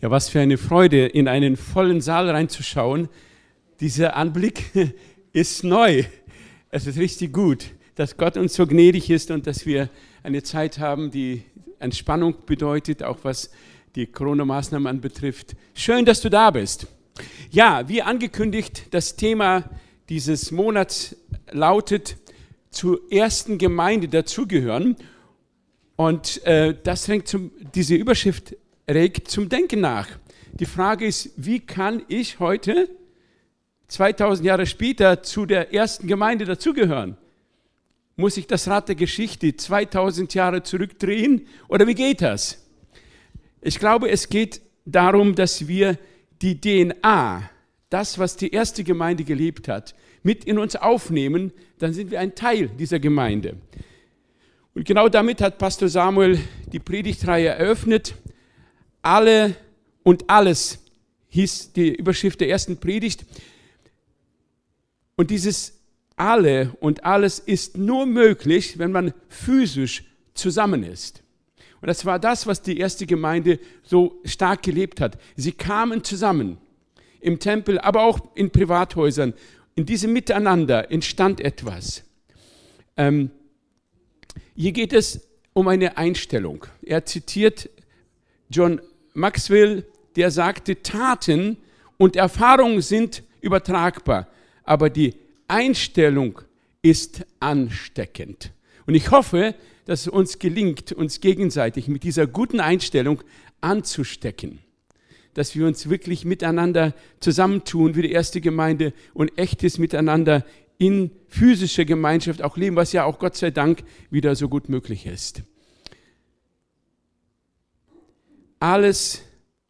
Ja, was für eine Freude, in einen vollen Saal reinzuschauen. Dieser Anblick ist neu. Es ist richtig gut, dass Gott uns so gnädig ist und dass wir eine Zeit haben, die Entspannung bedeutet, auch was die Corona-Maßnahmen anbetrifft. Schön, dass du da bist. Ja, wie angekündigt, das Thema dieses Monats lautet zur ersten Gemeinde dazugehören. Und äh, das fängt zum, diese Überschrift regt zum Denken nach. Die Frage ist, wie kann ich heute, 2000 Jahre später, zu der ersten Gemeinde dazugehören? Muss ich das Rad der Geschichte 2000 Jahre zurückdrehen oder wie geht das? Ich glaube, es geht darum, dass wir die DNA, das, was die erste Gemeinde gelebt hat, mit in uns aufnehmen, dann sind wir ein Teil dieser Gemeinde. Und genau damit hat Pastor Samuel die Predigtreihe eröffnet alle und alles hieß die Überschrift der ersten Predigt. Und dieses alle und alles ist nur möglich, wenn man physisch zusammen ist. Und das war das, was die erste Gemeinde so stark gelebt hat. Sie kamen zusammen im Tempel, aber auch in Privathäusern. In diesem Miteinander entstand etwas. Ähm, hier geht es um eine Einstellung. Er zitiert John Maxwell, der sagte, Taten und Erfahrungen sind übertragbar, aber die Einstellung ist ansteckend. Und ich hoffe, dass es uns gelingt, uns gegenseitig mit dieser guten Einstellung anzustecken. Dass wir uns wirklich miteinander zusammentun wie die erste Gemeinde und echtes Miteinander in physischer Gemeinschaft auch leben, was ja auch Gott sei Dank wieder so gut möglich ist. Alles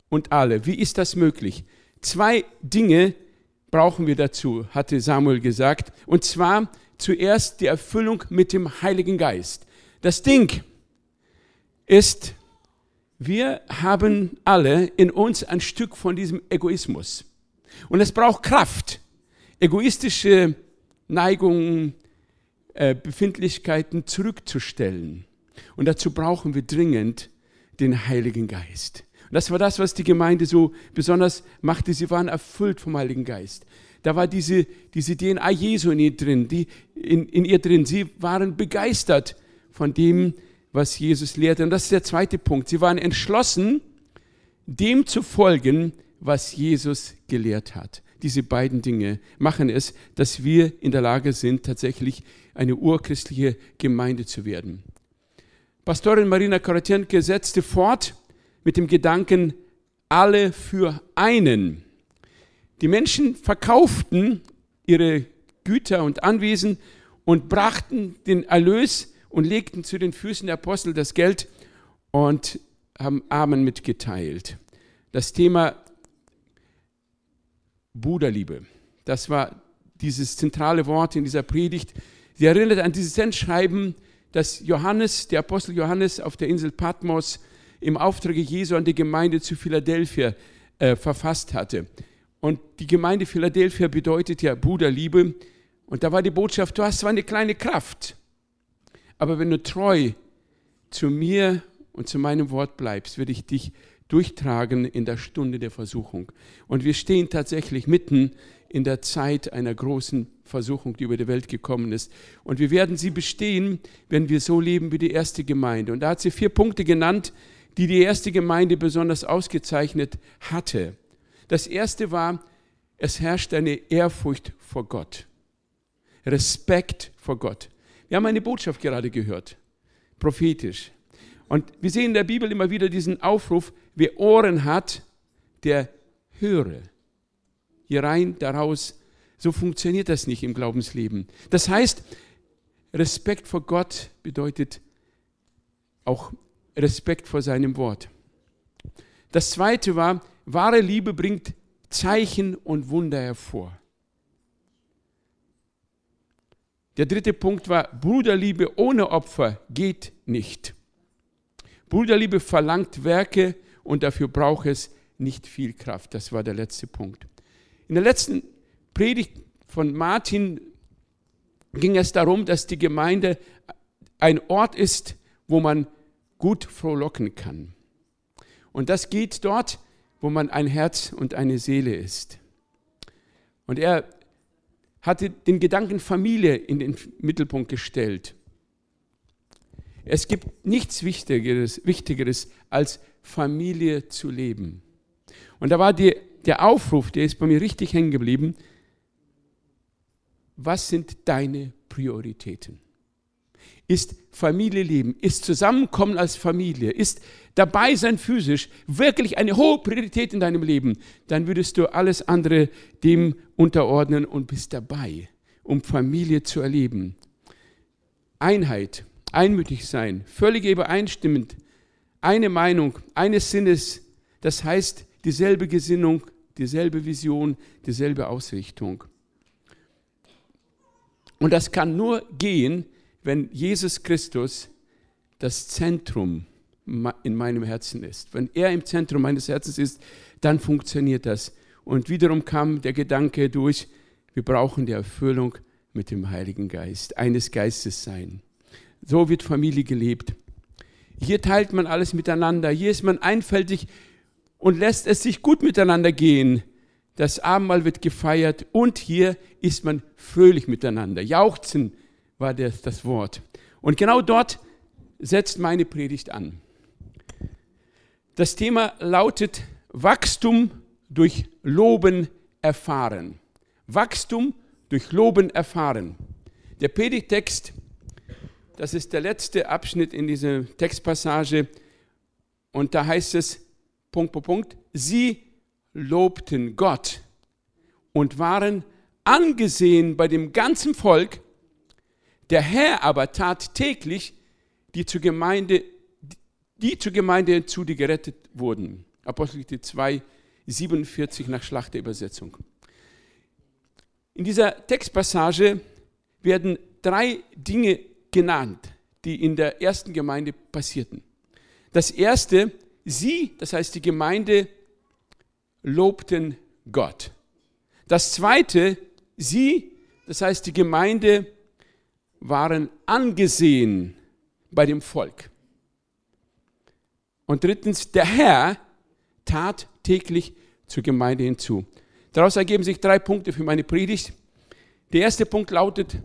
und alle. Wie ist das möglich? Zwei Dinge brauchen wir dazu, hatte Samuel gesagt. Und zwar zuerst die Erfüllung mit dem Heiligen Geist. Das Ding ist, wir haben alle in uns ein Stück von diesem Egoismus. Und es braucht Kraft, egoistische Neigungen, äh, Befindlichkeiten zurückzustellen. Und dazu brauchen wir dringend den Heiligen Geist. Und das war das, was die Gemeinde so besonders machte. Sie waren erfüllt vom Heiligen Geist. Da war diese, diese DNA Jesu in ihr drin, die, in, in ihr drin. Sie waren begeistert von dem, was Jesus lehrte. Und das ist der zweite Punkt. Sie waren entschlossen, dem zu folgen, was Jesus gelehrt hat. Diese beiden Dinge machen es, dass wir in der Lage sind, tatsächlich eine urchristliche Gemeinde zu werden. Pastorin Marina Korotjenke setzte fort mit dem Gedanken, alle für einen. Die Menschen verkauften ihre Güter und Anwesen und brachten den Erlös und legten zu den Füßen der Apostel das Geld und haben Armen mitgeteilt. Das Thema Bruderliebe, das war dieses zentrale Wort in dieser Predigt. Sie erinnert an dieses Sendschreiben das Johannes, der Apostel Johannes auf der Insel Patmos im Auftrag Jesu an die Gemeinde zu Philadelphia äh, verfasst hatte. Und die Gemeinde Philadelphia bedeutet ja Bruderliebe. Und da war die Botschaft, du hast zwar eine kleine Kraft, aber wenn du treu zu mir und zu meinem Wort bleibst, werde ich dich durchtragen in der Stunde der Versuchung. Und wir stehen tatsächlich mitten in der Zeit einer großen Versuchung, die über die Welt gekommen ist. Und wir werden sie bestehen, wenn wir so leben wie die erste Gemeinde. Und da hat sie vier Punkte genannt, die die erste Gemeinde besonders ausgezeichnet hatte. Das erste war, es herrscht eine Ehrfurcht vor Gott. Respekt vor Gott. Wir haben eine Botschaft gerade gehört, prophetisch. Und wir sehen in der Bibel immer wieder diesen Aufruf, wer Ohren hat, der höre. Hier rein, daraus. So funktioniert das nicht im Glaubensleben. Das heißt, Respekt vor Gott bedeutet auch Respekt vor seinem Wort. Das zweite war, wahre Liebe bringt Zeichen und Wunder hervor. Der dritte Punkt war, Bruderliebe ohne Opfer geht nicht. Bruderliebe verlangt Werke und dafür braucht es nicht viel Kraft. Das war der letzte Punkt. In der letzten Predigt von Martin ging es darum, dass die Gemeinde ein Ort ist, wo man gut frohlocken kann. Und das geht dort, wo man ein Herz und eine Seele ist. Und er hatte den Gedanken Familie in den Mittelpunkt gestellt. Es gibt nichts Wichtigeres, Wichtigeres als Familie zu leben. Und da war die, der Aufruf, der ist bei mir richtig hängen geblieben. Was sind deine Prioritäten? Ist Familie leben, ist Zusammenkommen als Familie, ist dabei sein physisch wirklich eine hohe Priorität in deinem Leben, dann würdest du alles andere dem unterordnen und bist dabei, um Familie zu erleben. Einheit, einmütig sein, völlig übereinstimmend, eine Meinung, eines Sinnes, das heißt dieselbe Gesinnung, dieselbe Vision, dieselbe Ausrichtung. Und das kann nur gehen, wenn Jesus Christus das Zentrum in meinem Herzen ist. Wenn er im Zentrum meines Herzens ist, dann funktioniert das. Und wiederum kam der Gedanke durch, wir brauchen die Erfüllung mit dem Heiligen Geist, eines Geistes sein. So wird Familie gelebt. Hier teilt man alles miteinander, hier ist man einfältig und lässt es sich gut miteinander gehen. Das Abendmahl wird gefeiert und hier ist man fröhlich miteinander. Jauchzen war das, das Wort. Und genau dort setzt meine Predigt an. Das Thema lautet Wachstum durch Loben erfahren. Wachstum durch Loben erfahren. Der Predigtext, das ist der letzte Abschnitt in dieser Textpassage und da heißt es, Punkt, Punkt, Punkt, sie lobten Gott und waren angesehen bei dem ganzen Volk. Der Herr aber tat täglich die zur Gemeinde die zur Gemeinde hinzu, die gerettet wurden. Apostelgeschichte 2, 47 nach Schlachterübersetzung. In dieser Textpassage werden drei Dinge genannt, die in der ersten Gemeinde passierten. Das erste, sie, das heißt die Gemeinde, lobten Gott. Das zweite, sie, das heißt die Gemeinde, waren angesehen bei dem Volk. Und drittens, der Herr tat täglich zur Gemeinde hinzu. Daraus ergeben sich drei Punkte für meine Predigt. Der erste Punkt lautet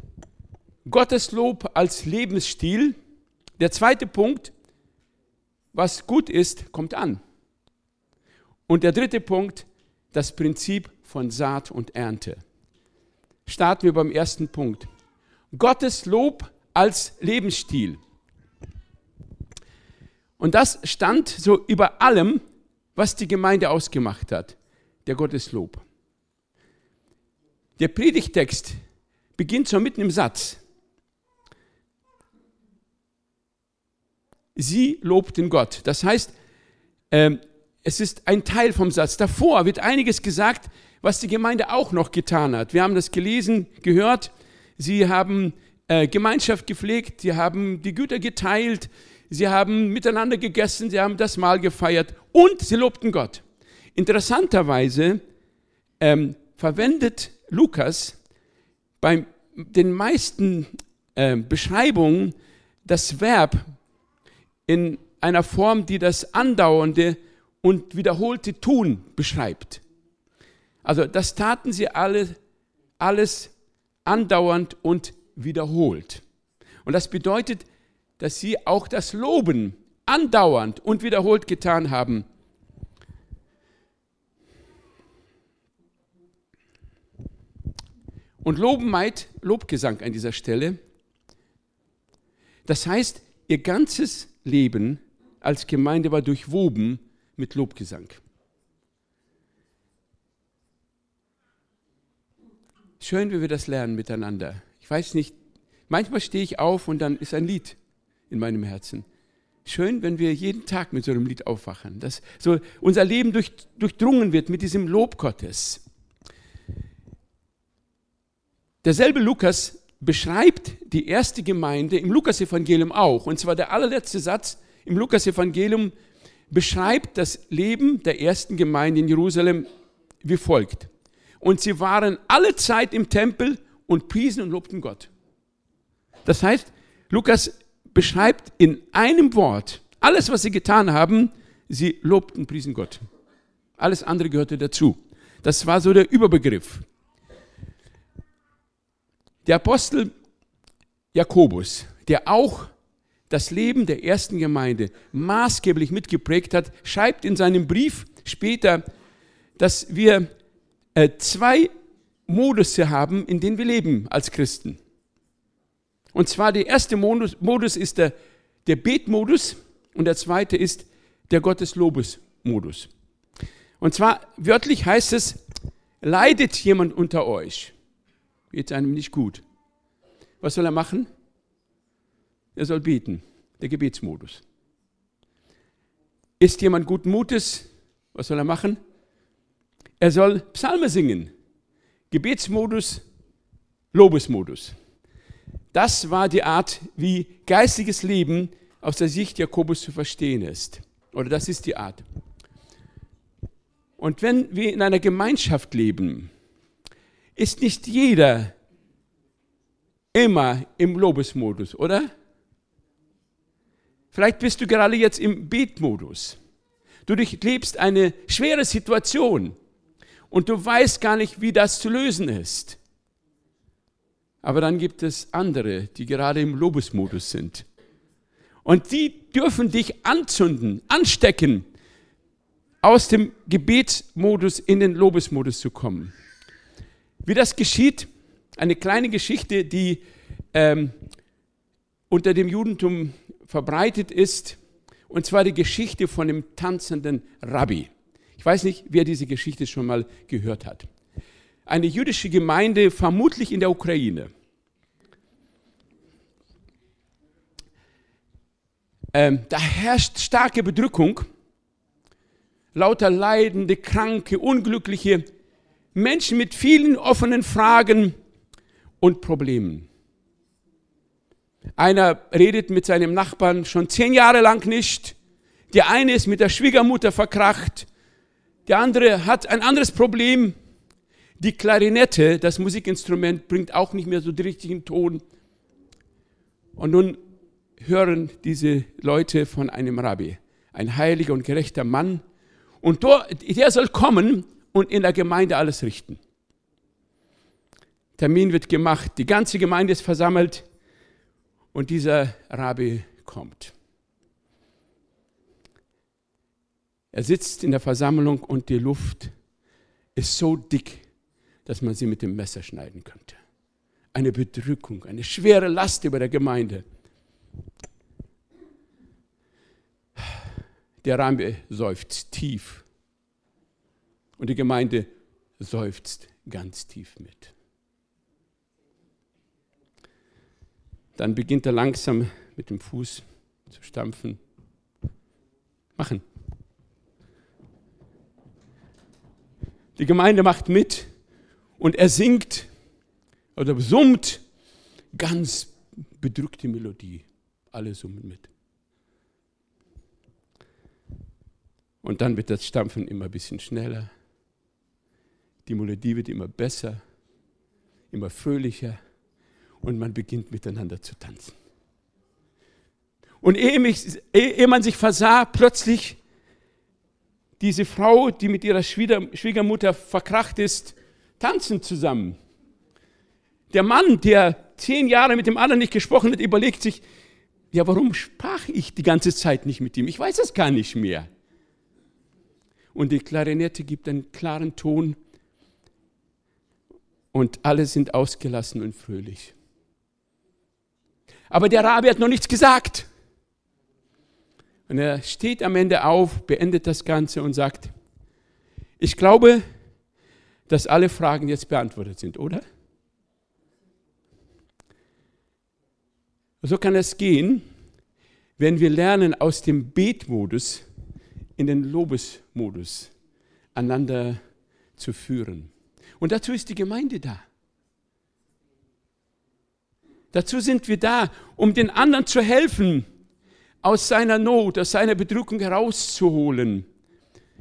Gottes Lob als Lebensstil. Der zweite Punkt, was gut ist, kommt an. Und der dritte Punkt, das Prinzip von Saat und Ernte. Starten wir beim ersten Punkt. Gottes Lob als Lebensstil. Und das stand so über allem, was die Gemeinde ausgemacht hat, der Gotteslob. Der Predigtext beginnt so mitten im Satz. Sie lobten Gott. Das heißt, ähm, es ist ein Teil vom Satz. Davor wird einiges gesagt, was die Gemeinde auch noch getan hat. Wir haben das gelesen, gehört. Sie haben äh, Gemeinschaft gepflegt, sie haben die Güter geteilt, sie haben miteinander gegessen, sie haben das Mahl gefeiert und sie lobten Gott. Interessanterweise ähm, verwendet Lukas bei den meisten äh, Beschreibungen das Verb in einer Form, die das andauernde und wiederholte Tun beschreibt. Also das taten sie alle, alles andauernd und wiederholt. Und das bedeutet, dass sie auch das Loben andauernd und wiederholt getan haben. Und Loben meint Lobgesang an dieser Stelle. Das heißt, ihr ganzes Leben als Gemeinde war durchwoben mit Lobgesang. Schön, wie wir das lernen miteinander. Ich weiß nicht, manchmal stehe ich auf und dann ist ein Lied in meinem Herzen. Schön, wenn wir jeden Tag mit so einem Lied aufwachen, dass so unser Leben durch, durchdrungen wird mit diesem Lob Gottes. Derselbe Lukas beschreibt die erste Gemeinde im Lukasevangelium auch. Und zwar der allerletzte Satz im Lukasevangelium beschreibt das Leben der ersten Gemeinde in Jerusalem wie folgt. Und sie waren alle Zeit im Tempel und priesen und lobten Gott. Das heißt, Lukas beschreibt in einem Wort alles, was sie getan haben. Sie lobten, priesen Gott. Alles andere gehörte dazu. Das war so der Überbegriff. Der Apostel Jakobus, der auch das Leben der ersten Gemeinde maßgeblich mitgeprägt hat, schreibt in seinem Brief später, dass wir äh, zwei Modus haben, in denen wir leben als Christen. Und zwar der erste Modus, Modus ist der, der Betmodus und der zweite ist der Gotteslobesmodus. Und zwar wörtlich heißt es, leidet jemand unter euch, geht es einem nicht gut. Was soll er machen? Er soll beten, der Gebetsmodus. Ist jemand guten Mutes? Was soll er machen? Er soll Psalme singen. Gebetsmodus, Lobesmodus. Das war die Art, wie geistiges Leben aus der Sicht Jakobus zu verstehen ist. Oder das ist die Art. Und wenn wir in einer Gemeinschaft leben, ist nicht jeder immer im Lobesmodus, oder? Vielleicht bist du gerade jetzt im Betmodus. Du durchlebst eine schwere Situation und du weißt gar nicht, wie das zu lösen ist. Aber dann gibt es andere, die gerade im Lobesmodus sind. Und die dürfen dich anzünden, anstecken, aus dem Gebetsmodus in den Lobesmodus zu kommen. Wie das geschieht, eine kleine Geschichte, die ähm, unter dem Judentum verbreitet ist, und zwar die Geschichte von dem tanzenden Rabbi. Ich weiß nicht, wer diese Geschichte schon mal gehört hat eine jüdische Gemeinde, vermutlich in der Ukraine. Ähm, da herrscht starke Bedrückung, lauter Leidende, Kranke, Unglückliche, Menschen mit vielen offenen Fragen und Problemen. Einer redet mit seinem Nachbarn schon zehn Jahre lang nicht. Der eine ist mit der Schwiegermutter verkracht. Der andere hat ein anderes Problem. Die Klarinette, das Musikinstrument, bringt auch nicht mehr so den richtigen Ton. Und nun hören diese Leute von einem Rabbi, ein heiliger und gerechter Mann. Und der soll kommen und in der Gemeinde alles richten. Termin wird gemacht, die ganze Gemeinde ist versammelt und dieser Rabbi kommt. Er sitzt in der Versammlung und die Luft ist so dick, dass man sie mit dem Messer schneiden könnte. Eine Bedrückung, eine schwere Last über der Gemeinde. Der Rambe seufzt tief und die Gemeinde seufzt ganz tief mit. Dann beginnt er langsam mit dem Fuß zu stampfen. Machen. Die Gemeinde macht mit und er singt oder summt ganz bedrückte Melodie. Alle summen mit. Und dann wird das Stampfen immer ein bisschen schneller. Die Melodie wird immer besser, immer fröhlicher und man beginnt miteinander zu tanzen. Und ehe, mich, ehe man sich versah, plötzlich diese Frau, die mit ihrer Schwiegermutter verkracht ist, tanzen zusammen. Der Mann, der zehn Jahre mit dem anderen nicht gesprochen hat, überlegt sich, ja, warum sprach ich die ganze Zeit nicht mit ihm? Ich weiß es gar nicht mehr. Und die Klarinette gibt einen klaren Ton und alle sind ausgelassen und fröhlich. Aber der Rabbi hat noch nichts gesagt. Und er steht am Ende auf, beendet das Ganze und sagt, ich glaube, dass alle Fragen jetzt beantwortet sind, oder? So kann es gehen, wenn wir lernen, aus dem Betmodus in den Lobesmodus einander zu führen. Und dazu ist die Gemeinde da. Dazu sind wir da, um den anderen zu helfen, aus seiner Not, aus seiner Bedrückung herauszuholen,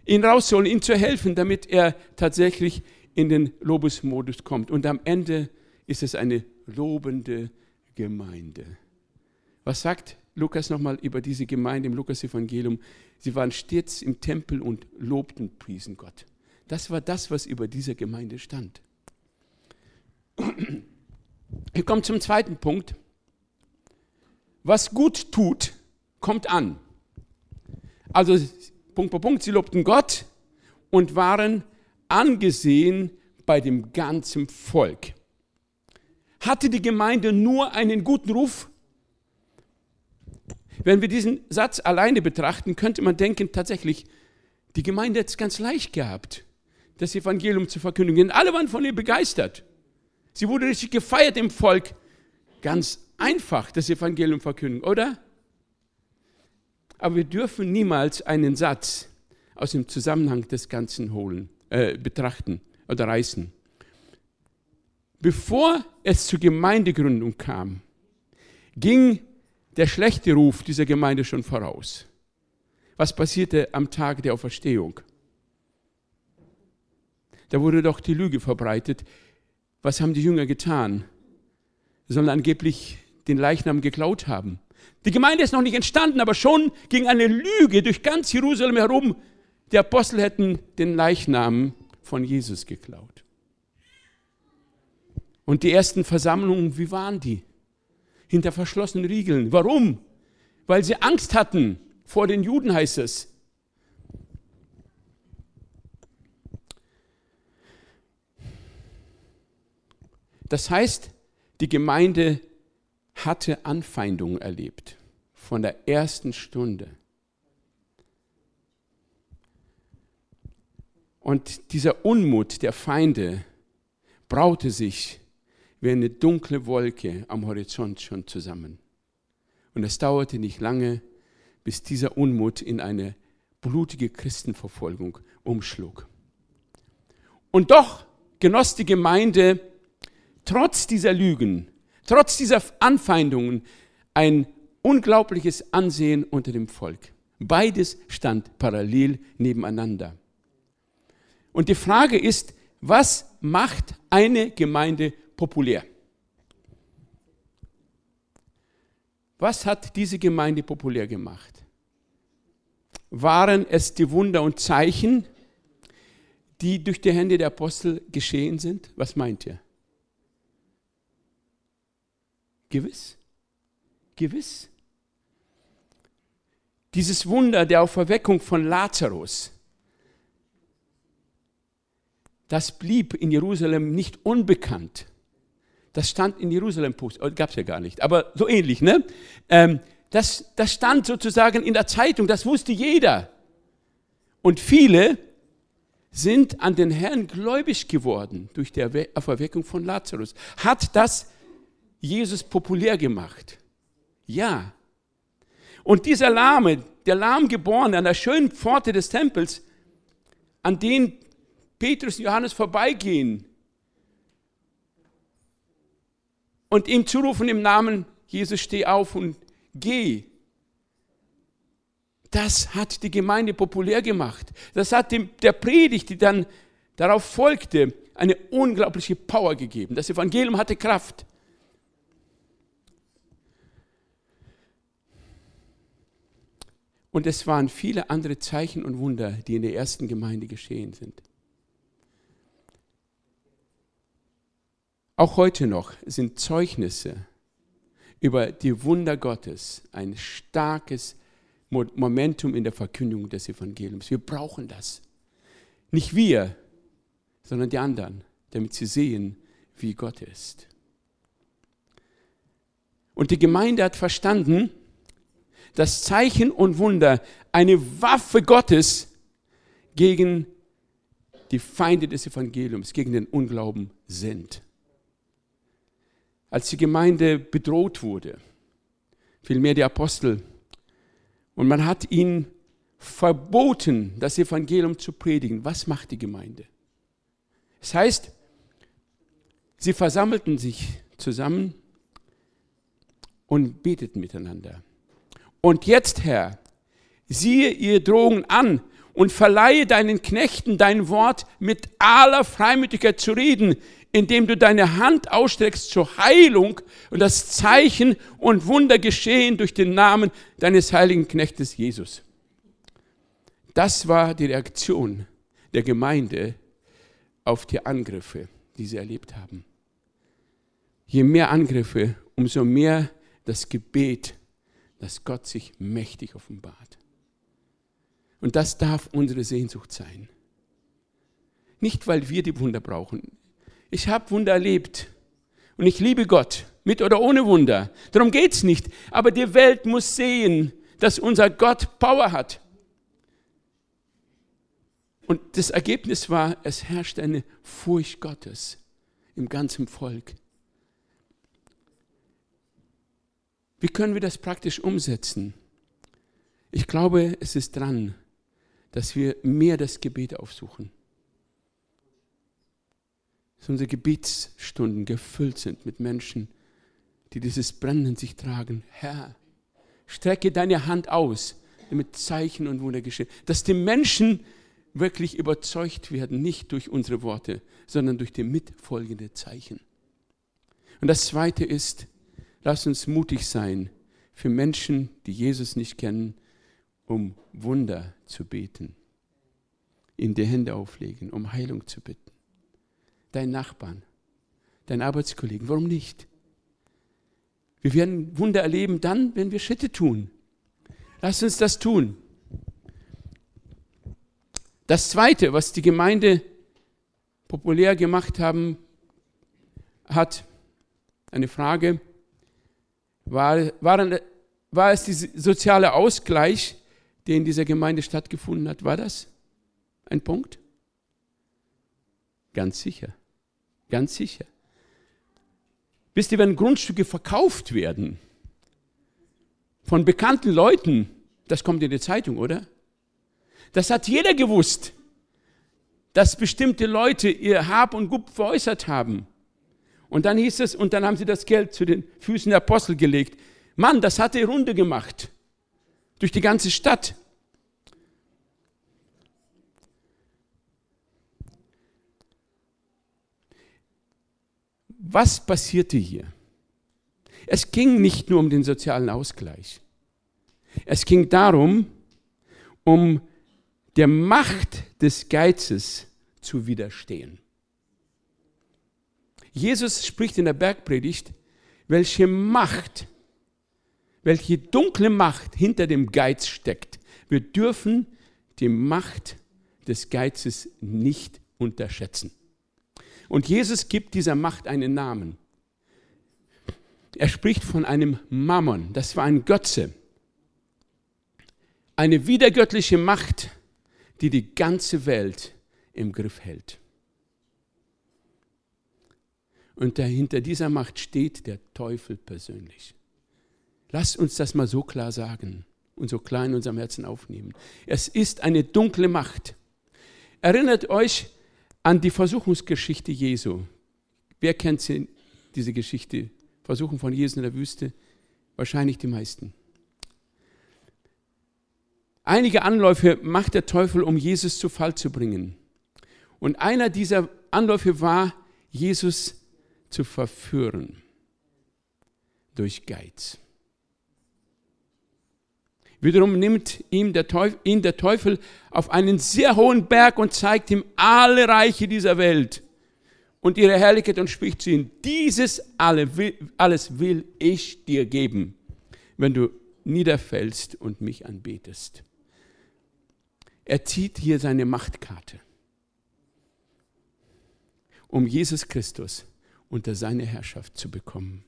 ihn rauszuholen, ihm zu helfen, damit er tatsächlich in den Lobesmodus kommt. Und am Ende ist es eine lobende Gemeinde. Was sagt Lukas nochmal über diese Gemeinde im Lukas-Evangelium? Sie waren stets im Tempel und lobten, priesen Gott. Das war das, was über dieser Gemeinde stand. Wir kommen zum zweiten Punkt. Was gut tut, kommt an. Also Punkt bei Punkt, sie lobten Gott und waren angesehen bei dem ganzen Volk. Hatte die Gemeinde nur einen guten Ruf? Wenn wir diesen Satz alleine betrachten, könnte man denken, tatsächlich, die Gemeinde hat es ganz leicht gehabt, das Evangelium zu verkündigen. Alle waren von ihr begeistert. Sie wurde richtig gefeiert im Volk. Ganz einfach das Evangelium verkündigen, oder? Aber wir dürfen niemals einen Satz aus dem Zusammenhang des Ganzen holen, äh, betrachten oder reißen. Bevor es zur Gemeindegründung kam, ging der schlechte Ruf dieser Gemeinde schon voraus. Was passierte am Tag der Auferstehung? Da wurde doch die Lüge verbreitet. Was haben die Jünger getan? Sie sollen angeblich den Leichnam geklaut haben. Die Gemeinde ist noch nicht entstanden, aber schon ging eine Lüge durch ganz Jerusalem herum. Die Apostel hätten den Leichnam von Jesus geklaut. Und die ersten Versammlungen, wie waren die? Hinter verschlossenen Riegeln. Warum? Weil sie Angst hatten vor den Juden, heißt es. Das heißt, die Gemeinde hatte Anfeindungen erlebt von der ersten Stunde. Und dieser Unmut der Feinde braute sich wie eine dunkle Wolke am Horizont schon zusammen. Und es dauerte nicht lange, bis dieser Unmut in eine blutige Christenverfolgung umschlug. Und doch genoss die Gemeinde trotz dieser Lügen trotz dieser Anfeindungen ein unglaubliches Ansehen unter dem Volk. Beides stand parallel nebeneinander. Und die Frage ist, was macht eine Gemeinde populär? Was hat diese Gemeinde populär gemacht? Waren es die Wunder und Zeichen, die durch die Hände der Apostel geschehen sind? Was meint ihr? Gewiss. Gewiss. Dieses Wunder der Auferweckung von Lazarus, das blieb in Jerusalem nicht unbekannt. Das stand in Jerusalem, oh, gab es ja gar nicht, aber so ähnlich, ne? Ähm, das, das stand sozusagen in der Zeitung, das wusste jeder. Und viele sind an den Herrn gläubig geworden durch die Auferweckung von Lazarus. Hat das Jesus populär gemacht. Ja. Und dieser Lahme, der Lahmgeborene an der schönen Pforte des Tempels, an den Petrus und Johannes vorbeigehen und ihm zurufen im Namen Jesus, steh auf und geh. Das hat die Gemeinde populär gemacht. Das hat dem, der Predigt, die dann darauf folgte, eine unglaubliche Power gegeben. Das Evangelium hatte Kraft. Und es waren viele andere Zeichen und Wunder, die in der ersten Gemeinde geschehen sind. Auch heute noch sind Zeugnisse über die Wunder Gottes ein starkes Momentum in der Verkündigung des Evangeliums. Wir brauchen das. Nicht wir, sondern die anderen, damit sie sehen, wie Gott ist. Und die Gemeinde hat verstanden, dass Zeichen und Wunder eine Waffe Gottes gegen die Feinde des Evangeliums, gegen den Unglauben sind. Als die Gemeinde bedroht wurde, vielmehr die Apostel Und man hat ihnen verboten, das Evangelium zu predigen. Was macht die Gemeinde? Das heißt, sie versammelten sich zusammen und beteten miteinander. Und jetzt, Herr, siehe ihr Drohungen an und verleihe deinen Knechten dein Wort mit aller Freimütigkeit zu reden, indem du deine Hand ausstreckst zur Heilung und das Zeichen und Wunder geschehen durch den Namen deines heiligen Knechtes Jesus. Das war die Reaktion der Gemeinde auf die Angriffe, die sie erlebt haben. Je mehr Angriffe, umso mehr das Gebet, dass Gott sich mächtig offenbart. Und das darf unsere Sehnsucht sein. Nicht, weil wir die Wunder brauchen. Ich habe Wunder erlebt und ich liebe Gott, mit oder ohne Wunder. Darum geht es nicht. Aber die Welt muss sehen, dass unser Gott Power hat. Und das Ergebnis war, es herrscht eine Furcht Gottes im ganzen Volk. Wie können wir das praktisch umsetzen? Ich glaube, es ist dran, dass wir mehr das Gebet aufsuchen. Dass unsere Gebetsstunden gefüllt sind mit Menschen, die dieses Brennen sich tragen. Herr, strecke deine Hand aus, damit Zeichen und Wunder geschehen. Dass die Menschen wirklich überzeugt werden, nicht durch unsere Worte, sondern durch die mitfolgenden Zeichen. Und das Zweite ist, Lass uns mutig sein, für Menschen, die Jesus nicht kennen, um Wunder zu beten, ihnen die Hände auflegen, um Heilung zu bitten. Dein Nachbarn, dein Arbeitskollegen, warum nicht? Wir werden Wunder erleben dann, wenn wir Schritte tun. Lass uns das tun. Das Zweite, was die Gemeinde populär gemacht haben, hat eine Frage, war, waren, war es dieser soziale Ausgleich, der in dieser Gemeinde stattgefunden hat? War das ein Punkt? Ganz sicher. Ganz sicher. Wisst ihr, wenn Grundstücke verkauft werden von bekannten Leuten, das kommt in die Zeitung, oder? Das hat jeder gewusst, dass bestimmte Leute ihr Hab und Gut veräußert haben. Und dann hieß es, und dann haben sie das Geld zu den Füßen der Apostel gelegt. Mann, das hat die Runde gemacht. Durch die ganze Stadt. Was passierte hier? Es ging nicht nur um den sozialen Ausgleich. Es ging darum, um der Macht des Geizes zu widerstehen. Jesus spricht in der Bergpredigt, welche Macht, welche dunkle Macht hinter dem Geiz steckt. Wir dürfen die Macht des Geizes nicht unterschätzen. Und Jesus gibt dieser Macht einen Namen. Er spricht von einem Mammon, das war ein Götze. Eine wiedergöttliche Macht, die die ganze Welt im Griff hält. Und dahinter dieser Macht steht der Teufel persönlich. Lasst uns das mal so klar sagen und so klar in unserem Herzen aufnehmen. Es ist eine dunkle Macht. Erinnert euch an die Versuchungsgeschichte Jesu. Wer kennt sie, diese Geschichte? Versuchen von Jesus in der Wüste? Wahrscheinlich die meisten. Einige Anläufe macht der Teufel, um Jesus zu Fall zu bringen. Und einer dieser Anläufe war, Jesus zu verführen durch Geiz. Wiederum nimmt ihm der Teufel, ihn der Teufel auf einen sehr hohen Berg und zeigt ihm alle Reiche dieser Welt und ihre Herrlichkeit und spricht zu ihm, dieses alles will ich dir geben, wenn du niederfällst und mich anbetest. Er zieht hier seine Machtkarte, um Jesus Christus unter seine Herrschaft zu bekommen.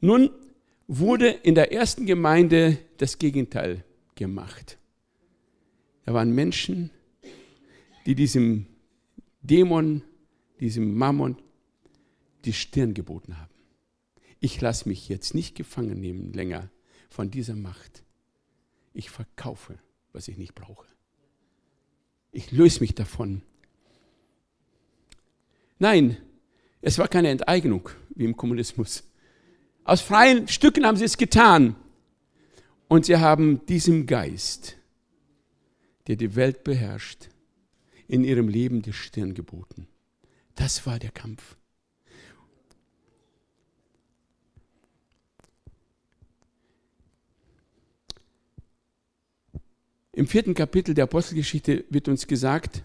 Nun wurde in der ersten Gemeinde das Gegenteil gemacht. Da waren Menschen, die diesem Dämon, diesem Mammon die Stirn geboten haben. ich lasse mich jetzt nicht gefangen nehmen länger von dieser Macht. Ich verkaufe, was ich nicht brauche. Ich löse mich davon. Nein, es war keine Enteignung wie im Kommunismus. Aus freien Stücken haben sie es getan. Und sie haben diesem Geist, der die Welt beherrscht, in ihrem Leben die Stirn geboten. Das war der Kampf. Im vierten Kapitel der Apostelgeschichte wird uns gesagt,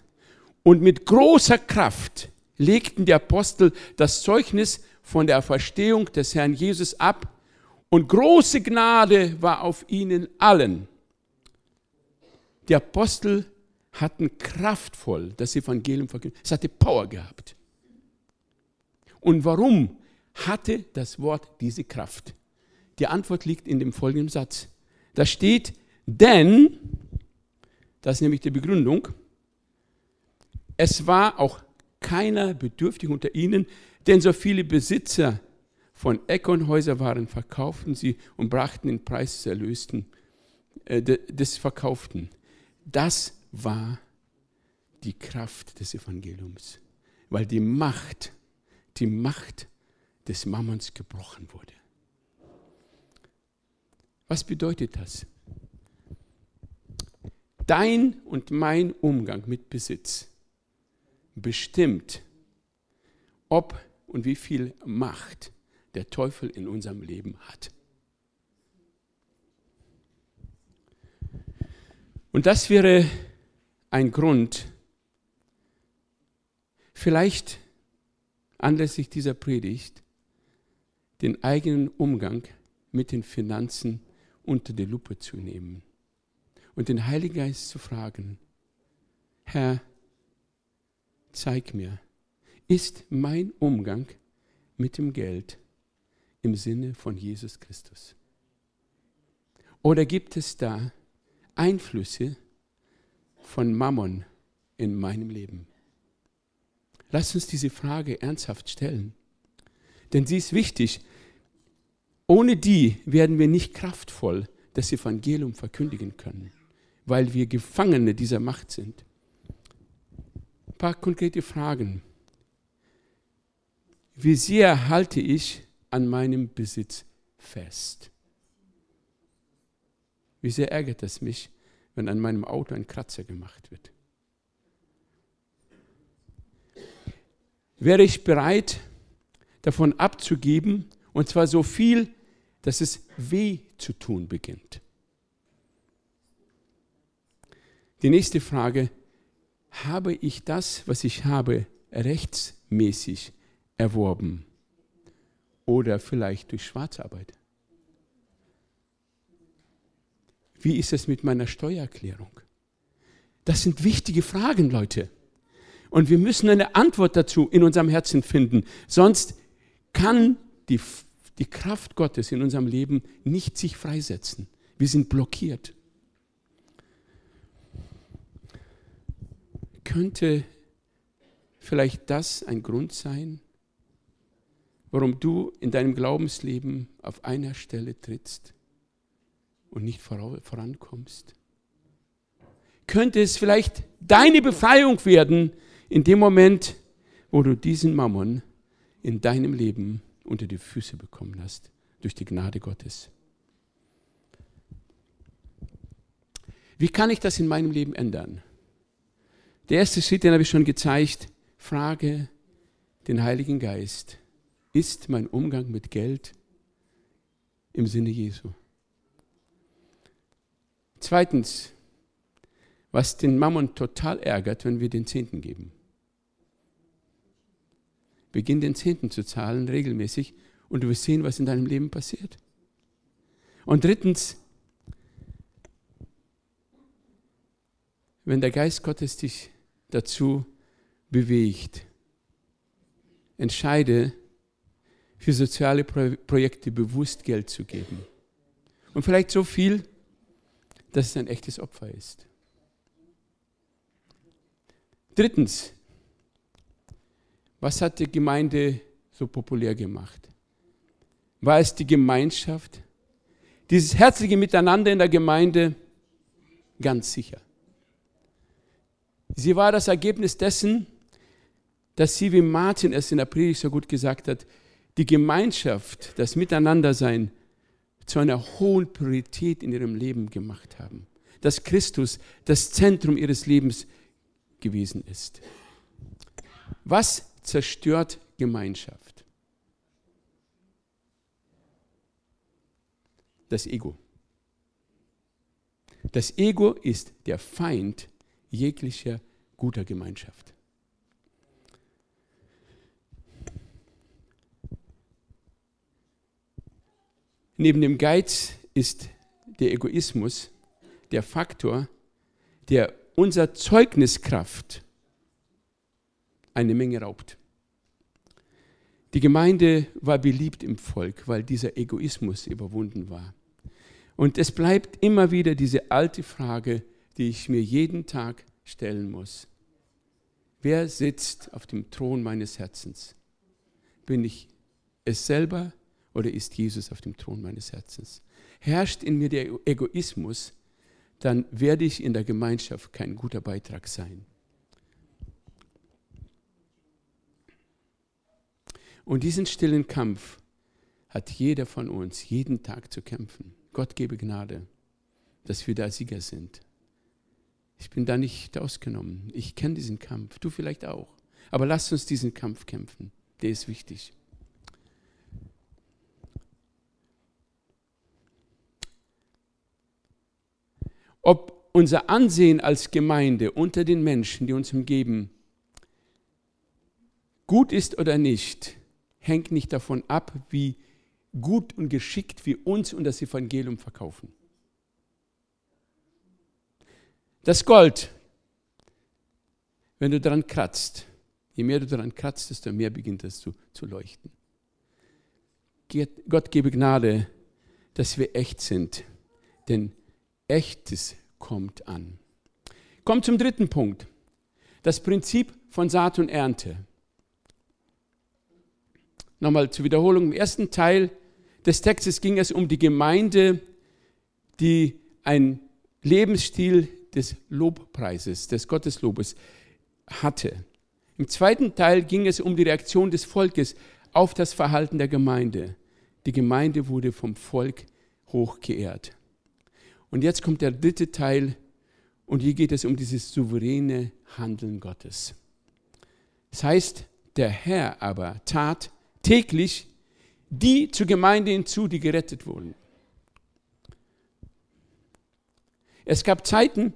und mit großer Kraft legten die Apostel das Zeugnis von der Verstehung des Herrn Jesus ab und große Gnade war auf ihnen allen. Die Apostel hatten kraftvoll das Evangelium verkündet. Es hatte Power gehabt. Und warum hatte das Wort diese Kraft? Die Antwort liegt in dem folgenden Satz. Da steht, denn, das ist nämlich die Begründung, es war auch keiner bedürftig unter ihnen, denn so viele Besitzer von Äckernhäuser waren, verkauften sie und brachten den Preis des Erlösten, äh, des Verkauften. Das war die Kraft des Evangeliums, weil die Macht, die Macht des Mammons gebrochen wurde. Was bedeutet das? Dein und mein Umgang mit Besitz bestimmt, ob und wie viel Macht der Teufel in unserem Leben hat. Und das wäre ein Grund, vielleicht anlässlich dieser Predigt den eigenen Umgang mit den Finanzen unter die Lupe zu nehmen und den Heiligen Geist zu fragen, Herr, zeig mir, ist mein Umgang mit dem Geld im Sinne von Jesus Christus? Oder gibt es da Einflüsse von Mammon in meinem Leben? Lass uns diese Frage ernsthaft stellen, denn sie ist wichtig. Ohne die werden wir nicht kraftvoll das Evangelium verkündigen können, weil wir Gefangene dieser Macht sind. Ein paar konkrete Fragen. Wie sehr halte ich an meinem Besitz fest? Wie sehr ärgert es mich, wenn an meinem Auto ein Kratzer gemacht wird? Wäre ich bereit, davon abzugeben, und zwar so viel, dass es weh zu tun beginnt? Die nächste Frage, habe ich das, was ich habe, rechtsmäßig erworben oder vielleicht durch Schwarzarbeit? Wie ist es mit meiner Steuererklärung? Das sind wichtige Fragen, Leute. Und wir müssen eine Antwort dazu in unserem Herzen finden. Sonst kann die, die Kraft Gottes in unserem Leben nicht sich freisetzen. Wir sind blockiert. Könnte vielleicht das ein Grund sein, warum du in deinem Glaubensleben auf einer Stelle trittst und nicht vorankommst? Könnte es vielleicht deine Befreiung werden in dem Moment, wo du diesen Mammon in deinem Leben unter die Füße bekommen hast, durch die Gnade Gottes? Wie kann ich das in meinem Leben ändern? Der erste Schritt, den habe ich schon gezeigt, frage den Heiligen Geist ist mein Umgang mit Geld im Sinne Jesu? Zweitens, was den Mammon total ärgert, wenn wir den Zehnten geben. Beginn den Zehnten zu zahlen regelmäßig und du wirst sehen, was in deinem Leben passiert. Und drittens, wenn der Geist Gottes dich dazu bewegt, entscheide, für soziale Pro Projekte bewusst Geld zu geben. Und vielleicht so viel, dass es ein echtes Opfer ist. Drittens, was hat die Gemeinde so populär gemacht? War es die Gemeinschaft? Dieses herzliche Miteinander in der Gemeinde? Ganz sicher. Sie war das Ergebnis dessen, dass sie, wie Martin es in der Predigt so gut gesagt hat, die Gemeinschaft, das Miteinandersein zu einer hohen Priorität in ihrem Leben gemacht haben. Dass Christus das Zentrum ihres Lebens gewesen ist. Was zerstört Gemeinschaft? Das Ego. Das Ego ist der Feind jeglicher guter Gemeinschaft. Neben dem Geiz ist der Egoismus der Faktor, der unser Zeugniskraft eine Menge raubt. Die Gemeinde war beliebt im Volk, weil dieser Egoismus überwunden war. Und es bleibt immer wieder diese alte Frage, die ich mir jeden Tag stellen muss. Wer sitzt auf dem Thron meines Herzens? Bin ich es selber oder ist Jesus auf dem Thron meines Herzens? Herrscht in mir der Egoismus, dann werde ich in der Gemeinschaft kein guter Beitrag sein. Und diesen stillen Kampf hat jeder von uns jeden Tag zu kämpfen. Gott gebe Gnade, dass wir da Sieger sind. Ich bin da nicht ausgenommen. Ich kenne diesen Kampf, du vielleicht auch. Aber lasst uns diesen Kampf kämpfen. Der ist wichtig. ob unser Ansehen als Gemeinde unter den Menschen, die uns umgeben, gut ist oder nicht, hängt nicht davon ab, wie gut und geschickt wir uns und das Evangelium verkaufen. Das Gold, wenn du daran kratzt, je mehr du daran kratzt, desto mehr beginnt es zu, zu leuchten. Gott gebe Gnade, dass wir echt sind, denn Echtes kommt an. Kommt zum dritten Punkt. Das Prinzip von Saat und Ernte. Nochmal zur Wiederholung. Im ersten Teil des Textes ging es um die Gemeinde, die ein Lebensstil des Lobpreises, des Gotteslobes hatte. Im zweiten Teil ging es um die Reaktion des Volkes auf das Verhalten der Gemeinde. Die Gemeinde wurde vom Volk hoch geehrt. Und jetzt kommt der dritte Teil und hier geht es um dieses souveräne Handeln Gottes. Das heißt, der Herr aber tat täglich die zur Gemeinde hinzu, die gerettet wurden. Es gab Zeiten,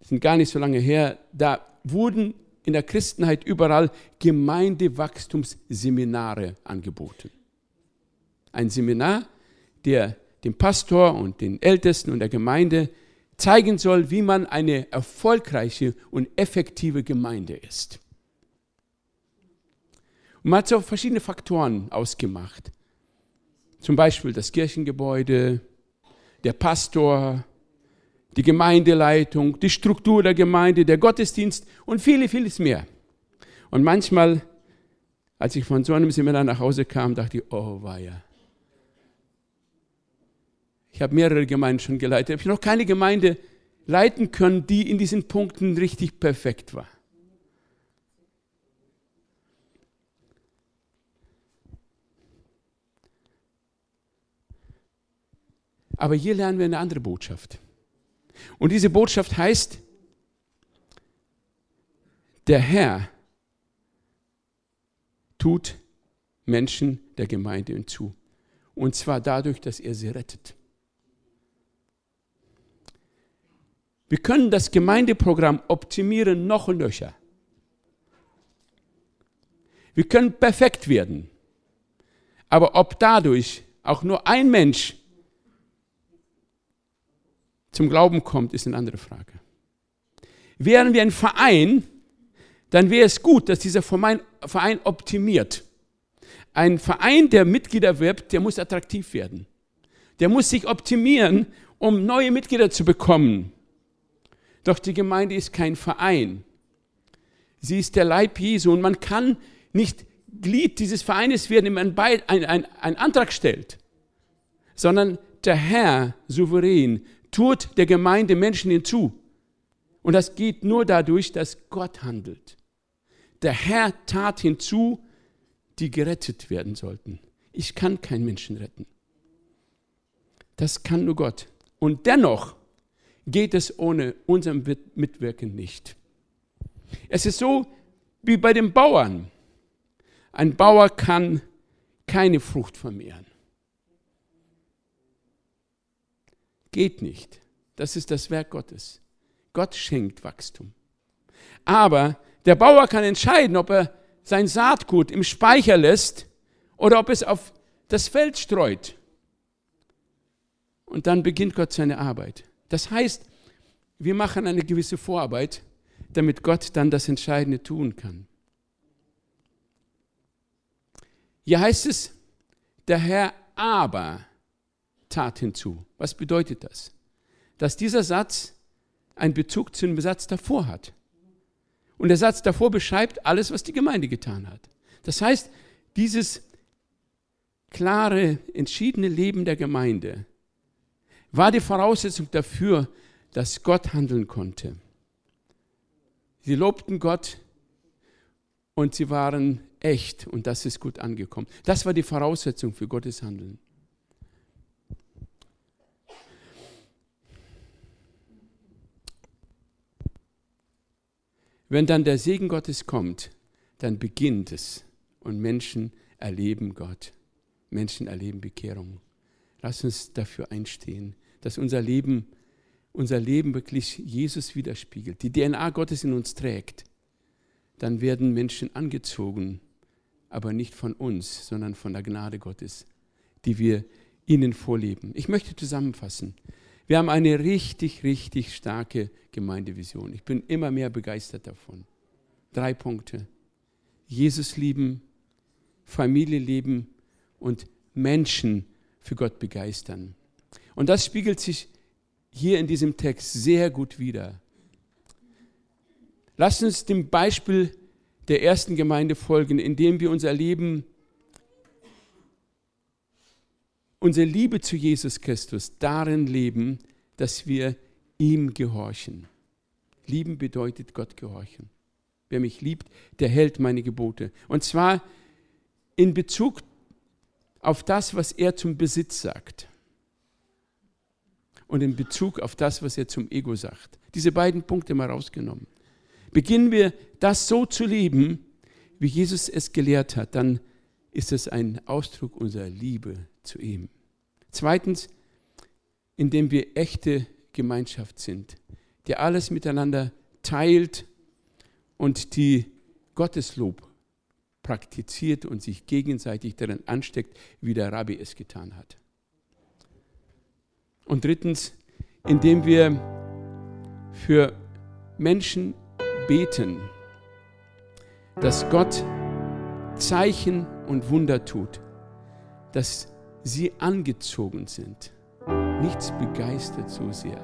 sind gar nicht so lange her, da wurden in der Christenheit überall Gemeindewachstumsseminare angeboten. Ein Seminar, der dem Pastor und den Ältesten und der Gemeinde zeigen soll, wie man eine erfolgreiche und effektive Gemeinde ist. Und man hat so verschiedene Faktoren ausgemacht. Zum Beispiel das Kirchengebäude, der Pastor, die Gemeindeleitung, die Struktur der Gemeinde, der Gottesdienst und viele, vieles mehr. Und manchmal, als ich von so einem Seminar nach Hause kam, dachte ich, oh weia, ich habe mehrere Gemeinden schon geleitet. Ich habe noch keine Gemeinde leiten können, die in diesen Punkten richtig perfekt war. Aber hier lernen wir eine andere Botschaft. Und diese Botschaft heißt, der Herr tut Menschen der Gemeinde hinzu. Und zwar dadurch, dass er sie rettet. Wir können das Gemeindeprogramm optimieren noch und nöcher. Wir können perfekt werden. Aber ob dadurch auch nur ein Mensch zum Glauben kommt, ist eine andere Frage. Wären wir ein Verein, dann wäre es gut, dass dieser Verein optimiert. Ein Verein, der Mitglieder wirbt, der muss attraktiv werden. Der muss sich optimieren, um neue Mitglieder zu bekommen. Doch die Gemeinde ist kein Verein. Sie ist der Leib Jesu und man kann nicht Glied dieses Vereines werden, einen, einen, einen Antrag stellt, sondern der Herr souverän tut der Gemeinde Menschen hinzu. Und das geht nur dadurch, dass Gott handelt. Der Herr tat hinzu, die gerettet werden sollten. Ich kann keinen Menschen retten. Das kann nur Gott. Und dennoch geht es ohne unser Mitwirken nicht. Es ist so wie bei den Bauern. Ein Bauer kann keine Frucht vermehren. Geht nicht. Das ist das Werk Gottes. Gott schenkt Wachstum. Aber der Bauer kann entscheiden, ob er sein Saatgut im Speicher lässt oder ob es auf das Feld streut. Und dann beginnt Gott seine Arbeit. Das heißt, wir machen eine gewisse Vorarbeit, damit Gott dann das Entscheidende tun kann. Hier heißt es, der Herr aber tat hinzu. Was bedeutet das? Dass dieser Satz einen Bezug zu dem Satz davor hat. Und der Satz davor beschreibt alles, was die Gemeinde getan hat. Das heißt, dieses klare, entschiedene Leben der Gemeinde war die Voraussetzung dafür, dass Gott handeln konnte. Sie lobten Gott und sie waren echt und das ist gut angekommen. Das war die Voraussetzung für Gottes Handeln. Wenn dann der Segen Gottes kommt, dann beginnt es und Menschen erleben Gott. Menschen erleben Bekehrung. Lass uns dafür einstehen, dass unser Leben, unser Leben wirklich Jesus widerspiegelt, die DNA Gottes in uns trägt. Dann werden Menschen angezogen, aber nicht von uns, sondern von der Gnade Gottes, die wir ihnen vorleben. Ich möchte zusammenfassen. Wir haben eine richtig, richtig starke Gemeindevision. Ich bin immer mehr begeistert davon. Drei Punkte. Jesus lieben, Familie lieben und Menschen für Gott begeistern. Und das spiegelt sich hier in diesem Text sehr gut wider. Lasst uns dem Beispiel der ersten Gemeinde folgen, indem wir unser Leben unsere Liebe zu Jesus Christus darin leben, dass wir ihm gehorchen. Lieben bedeutet Gott gehorchen. Wer mich liebt, der hält meine Gebote. Und zwar in Bezug auf das, was er zum Besitz sagt. Und in Bezug auf das, was er zum Ego sagt. Diese beiden Punkte mal rausgenommen. Beginnen wir das so zu leben, wie Jesus es gelehrt hat, dann ist es ein Ausdruck unserer Liebe zu ihm. Zweitens, indem wir echte Gemeinschaft sind, die alles miteinander teilt und die Gotteslob praktiziert und sich gegenseitig darin ansteckt, wie der Rabbi es getan hat. Und drittens, indem wir für Menschen beten, dass Gott Zeichen und Wunder tut, dass sie angezogen sind. Nichts begeistert so sehr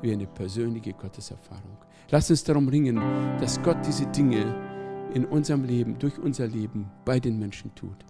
wie eine persönliche Gotteserfahrung. Lass uns darum ringen, dass Gott diese Dinge in unserem Leben, durch unser Leben bei den Menschen tut.